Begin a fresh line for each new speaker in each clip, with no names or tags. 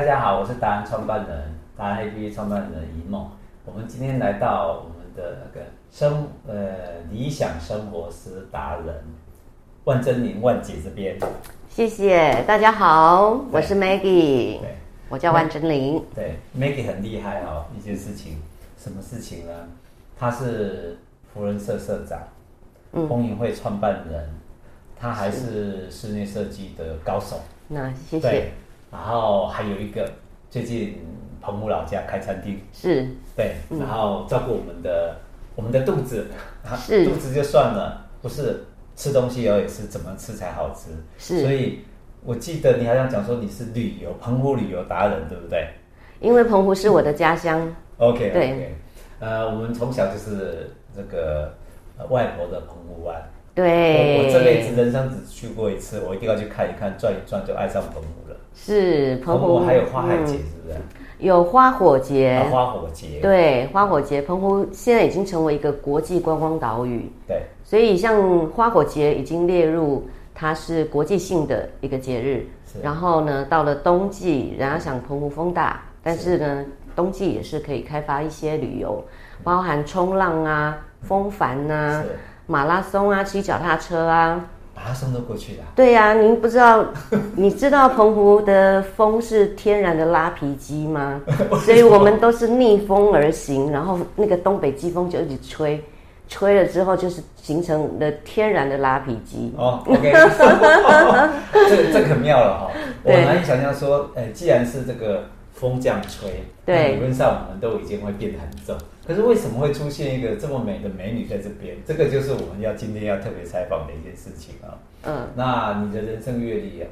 大家好，我是达人创办人，达人 APP 创办人一梦。我们今天来到我们的那个生呃理想生活师达人万珍玲万姐这边。
谢谢大家好，我是 Maggie，对，我叫万珍玲。
对，Maggie 很厉害哦，一件事情，什么事情呢？她是福人社社长，嗯，风云会创办人，她还是室内设计的高手。
那谢谢。
然后还有一个，最近澎湖老家开餐厅，
是
对，然后照顾我们的、嗯、我们的肚子，是 肚子就算了，不是吃东西也是怎么吃才好吃，是，所以我记得你好像讲说你是旅游澎湖旅游达人，对不对？
因为澎湖是我的家乡。
OK，对，okay. 呃，我们从小就是这个外婆的澎湖湾。
对，
我，我这辈子人生只去过一次，我一定要去看一看，转一转就爱上澎湖了。
是澎湖，
还有花海节，是不是？
有花火
节、花火节。
对，花火节，澎湖现在已经成为一个国际观光岛屿。
对，
所以像花火节已经列入它是国际性的一个节日。然后呢，到了冬季，人家想澎湖风大，但是呢，冬季也是可以开发一些旅游，包含冲浪啊、风帆啊。马拉松啊，骑脚踏车啊，
马拉松都过去了。
对呀、啊，您不知道，你知道澎湖的风是天然的拉皮机吗？所以我们都是逆风而行，然后那个东北季风就一直吹，吹了之后就是形成了天然的拉皮机。
哦，OK，这这可妙了哈、哦！我难以想象说，呃，既然是这个风这样吹，对，理论上我们都已经会变得很重。可是为什么会出现一个这么美的美女在这边？这个就是我们要今天要特别采访的一件事情啊。嗯，那你的人生阅历啊，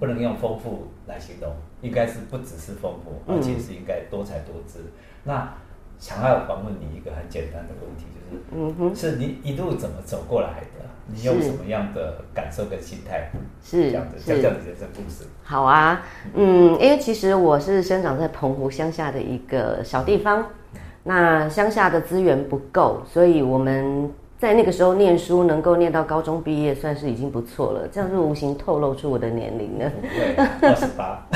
不能用丰富来形容，应该是不只是丰富，而且是应该多才多姿。嗯、那想要访问你一个很简单的问题，就是，嗯哼，是你一路怎么走过来的？你用什么样的感受跟心态？是这样的，讲讲你的人生故事。
好啊，嗯，因为其实我是生长在澎湖乡下的一个小地方。那乡下的资源不够，所以我们在那个时候念书能够念到高中毕业，算是已经不错了。这样是无形透露出我的年龄了。
二十八。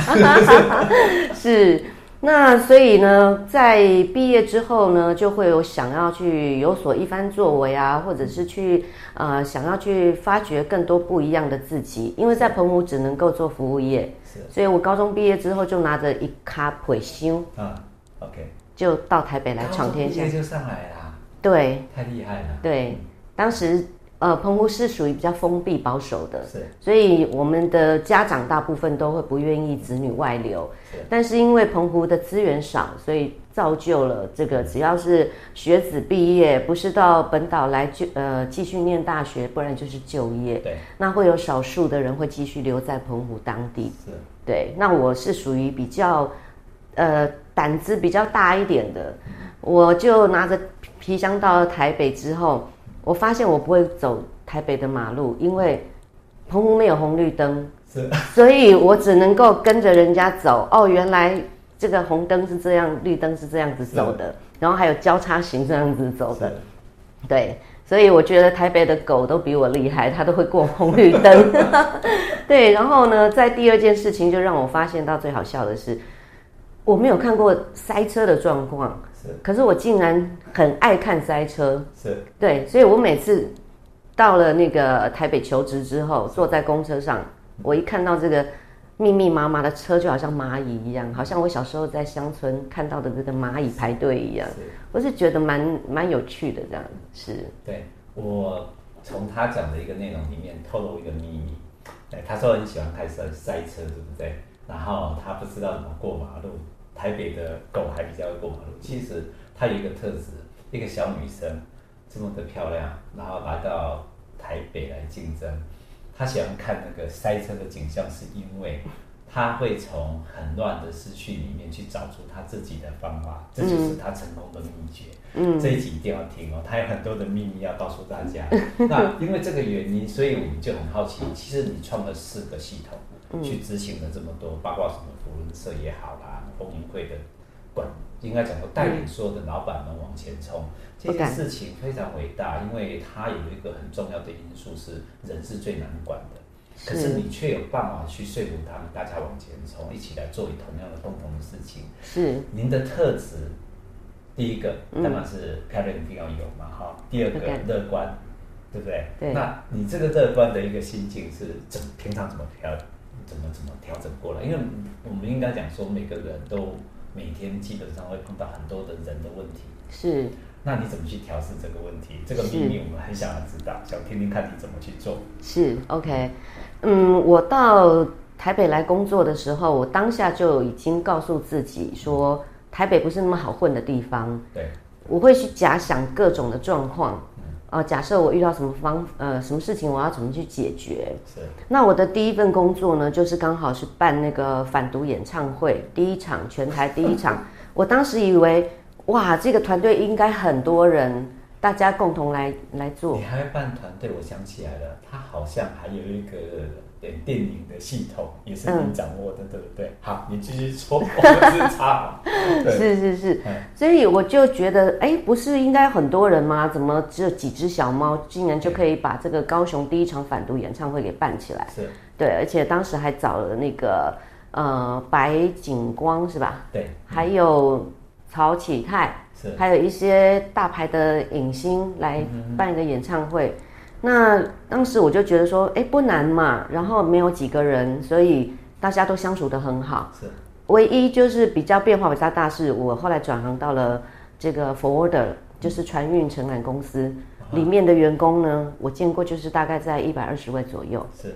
是，那所以呢，在毕业之后呢，就会有想要去有所一番作为啊，或者是去呃想要去发掘更多不一样的自己。因为在澎湖只能够做服务业，是，所以我高中毕业之后就拿着一卡培修
啊，OK。
就到台北来闯天下，
就上来了。
对，
太厉害了。
对，当时呃，澎湖是属于比较封闭保守的，是，所以我们的家长大部分都会不愿意子女外流。是，但是因为澎湖的资源少，所以造就了这个，只要是学子毕业，不是到本岛来就呃继续念大学，不然就是就业。对，那会有少数的人会继续留在澎湖当地。是，对，那我是属于比较呃。胆子比较大一点的，我就拿着皮箱到了台北之后，我发现我不会走台北的马路，因为澎湖没有红绿灯，是，所以我只能够跟着人家走。哦，原来这个红灯是这样，绿灯是这样子走的，然后还有交叉型这样子走的，对，所以我觉得台北的狗都比我厉害，它都会过红绿灯。对，然后呢，在第二件事情就让我发现到最好笑的是。我没有看过塞车的状况，是，可是我竟然很爱看塞车，是，对，所以我每次到了那个台北求职之后，坐在公车上，我一看到这个密密麻麻的车，就好像蚂蚁一样，好像我小时候在乡村看到的这个蚂蚁排队一样，是，我是觉得蛮蛮有趣的这样，是。
对，我从他讲的一个内容里面透露一个秘密，对，他说很喜欢开车塞车，对不对？然后他不知道怎么过马路。台北的狗还比较会过马路。其实它有一个特质，一个小女生这么的漂亮，然后来到台北来竞争。她喜欢看那个塞车的景象，是因为她会从很乱的市区里面去找出她自己的方法，这就是她成功的秘诀。嗯，这一集一定要听哦，她有很多的秘密要告诉大家。那因为这个原因，所以我们就很好奇，其实你创了四个系统。去执行了这么多，包括什么福伦社也好啦，风云会的管，应该讲说带领所有的老板们往前冲，这件事情非常伟大，因为它有一个很重要的因素是人是最难管的。可是你却有办法去说服他们，大家往前冲，一起来做同样的共同的事情。
是
您的特质，第一个当然是漂亮一定要有嘛，哈、嗯。第二个乐观，对不对？
对。
那你这个乐观的一个心境是怎平常怎么调，怎么怎么调整过来？因为我们应该讲说，每个人都每天基本上会碰到很多的人的问题。
是。
那你怎么去调试这个问题？这个秘密我们很想要知道，想听听看你怎么去做。
是 OK，嗯，我到台北来工作的时候，我当下就已经告诉自己说，台北不是那么好混的地方。
对，
我会去假想各种的状况，呃，假设我遇到什么方呃什么事情，我要怎么去解决。
是。
那我的第一份工作呢，就是刚好是办那个反毒演唱会第一场，全台第一场。我当时以为。哇，这个团队应该很多人，大家共同来来做。
你还会办团队？我想起来了，他好像还有一个演电影的系统，也是你掌握的，嗯、对不对？好，你继续说，我是插。
是是是，所以我就觉得，哎，不是应该很多人吗？怎么只有几只小猫，竟然就可以把这个高雄第一场反毒演唱会给办起来？
是，
对，而且当时还找了那个呃白景光是吧？
对，
还有。曹启泰，
是
还有一些大牌的影星来办一个演唱会。嗯、那当时我就觉得说，哎，不难嘛。然后没有几个人，所以大家都相处的很好。
是，
唯一就是比较变化比较大，是我后来转行到了这个 Forwarder，就是船运承揽公司、嗯、里面的员工呢，我见过就是大概在一百二十位左右。
是，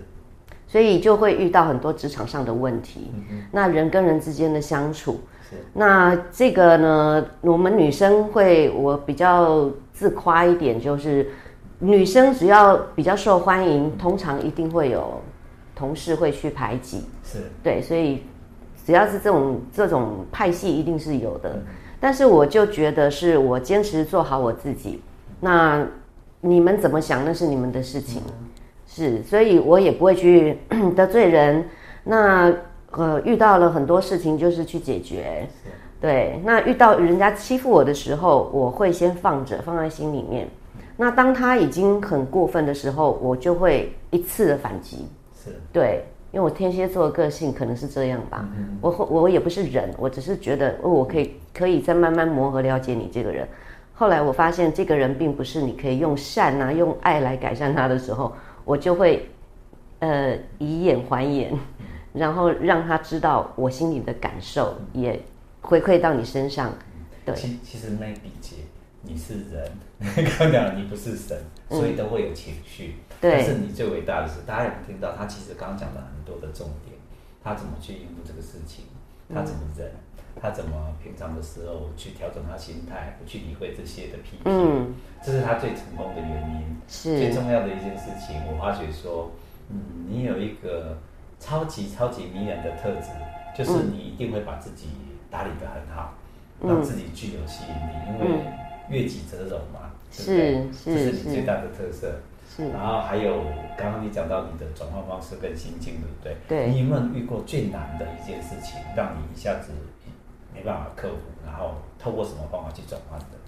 所以就会遇到很多职场上的问题。嗯、那人跟人之间的相处。那这个呢，我们女生会，我比较自夸一点，就是女生只要比较受欢迎，通常一定会有同事会去排挤，
是
对，所以只要是这种这种派系，一定是有的。但是我就觉得是我坚持做好我自己，那你们怎么想，那是你们的事情，是，所以我也不会去 得罪人。那。呃，遇到了很多事情，就是去解决。对，那遇到人家欺负我的时候，我会先放着，放在心里面。那当他已经很过分的时候，我就会一次的反击。
是，
对，因为我天蝎座的个性可能是这样吧。嗯、我我也不是人，我只是觉得，哦，我可以可以再慢慢磨合了解你这个人。后来我发现，这个人并不是你可以用善啊、用爱来改善他的时候，我就会呃以眼还眼。然后让他知道我心里的感受，也回馈到你身上。对，
其其实那比劫，你是人，刚讲你不是神，所以都会有情绪。但是你最伟大的是，大家有听到？他其实刚刚讲了很多的重点，他怎么去应付这个事情，他怎么忍，嗯、他怎么平常的时候去调整他心态，不去理会这些的批评。嗯，这是他最成功的原因。是最重要的一件事情。我发觉说，嗯，你有一个。超级超级迷人的特质，就是你一定会把自己打理得很好，嗯、让自己具有吸引力，因为悦己者容嘛，是、嗯、是，这是你最大的特色。是，然后还有刚刚你讲到你的转换方式跟心境，对不对？对。你有没有遇过最难的一件事情，让你一下子没办法克服，然后透过什么方法去转换的，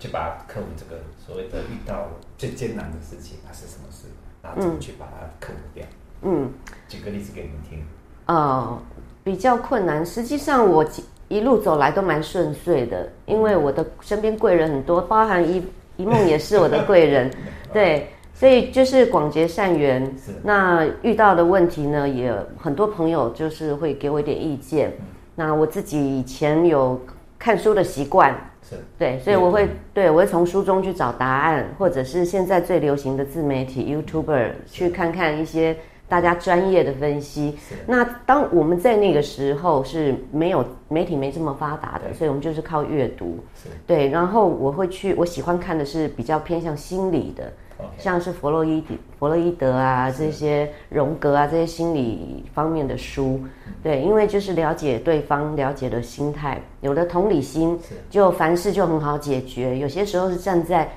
去把克服这个所谓的遇到最艰难的事情，那是什么事？然后怎么去把它克服掉？嗯，举个例子给你们听。
呃，比较困难。实际上，我一路走来都蛮顺遂的，因为我的身边贵人很多，包含一一梦也是我的贵人。对，所以就是广结善缘。是。那遇到的问题呢，也很多朋友就是会给我一点意见。嗯。那我自己以前有看书的习惯。是。对，所以我会对我会从书中去找答案，或者是现在最流行的自媒体 YouTuber 去看看一些。大家专业的分析。那当我们在那个时候是没有媒体没这么发达的，所以我们就是靠阅读。对，然后我会去，我喜欢看的是比较偏向心理的，像是弗洛伊德、弗洛伊德啊这些荣格啊这些心理方面的书。对，因为就是了解对方，了解的心态，有了同理心，就凡事就很好解决。有些时候是站在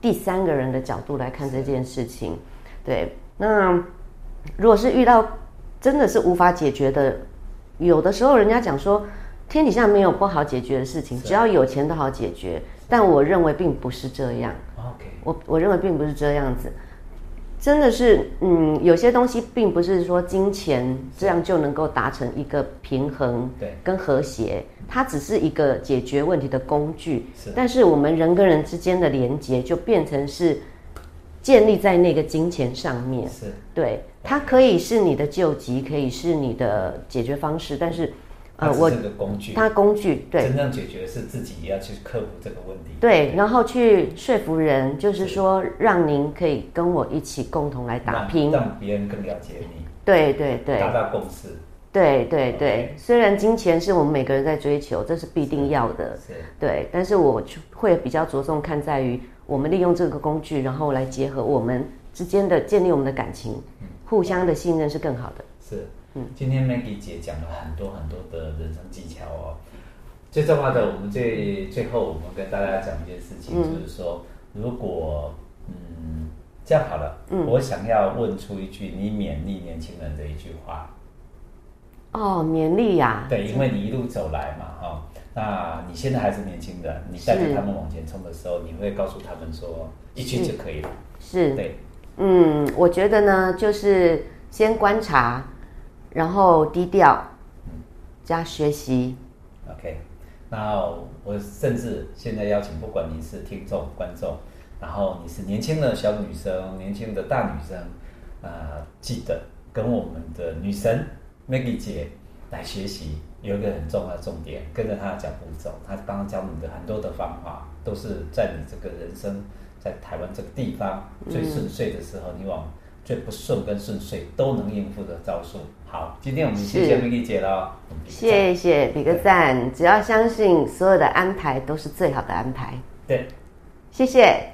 第三个人的角度来看这件事情。对，那。如果是遇到真的是无法解决的，有的时候人家讲说天底下没有不好解决的事情，只要有钱都好解决。但我认为并不是这样。OK，我我认为并不是这样子。真的是，嗯，有些东西并不是说金钱这样就能够达成一个平衡，对，跟和谐，它只是一个解决问题的工具。是，但是我们人跟人之间的连接就变成是建立在那个金钱上面。是，对，它可以是你的救急，可以是你的解决方式，但是。
呃，我这个工具，
它工具对，
真正解决是自己要去克服这个问题。
对，然后去说服人，就是说让您可以跟我一起共同来打拼，
让别人更了解你。
对对对，
达到共识。
对对对，虽然金钱是我们每个人在追求，这是必定要的，是，对，但是我会比较着重看在于我们利用这个工具，然后来结合我们之间的建立我们的感情，互相的信任是更好的。
是。嗯，今天 Maggie 姐讲了很多很多的人生技巧哦。最重要的，我们最最后我们跟大家讲一件事情，嗯、就是说，如果嗯这样好了，嗯，我想要问出一句你勉励年轻人的一句话。
哦，勉励呀？
对，因为你一路走来嘛，哈、哦，那你现在还是年轻人，你带着他们往前冲的时候，你会告诉他们说一句就可以了。
是，对，嗯，我觉得呢，就是先观察。然后低调，加学习。
OK，那我甚至现在邀请，不管你是听众、观众，然后你是年轻的小女生、年轻的大女生，呃，记得跟我们的女神 Maggie 姐来学习。有一个很重要的重点，跟着她的脚步走。她刚刚教你的很多的方法，都是在你这个人生在台湾这个地方最顺遂的时候，嗯、你往。最不顺跟顺遂都能应付的招数。好，今天我们谢谢 Maggie 姐了，
谢谢，比个赞。只要相信所有的安排都是最好的安排。
对，
谢谢。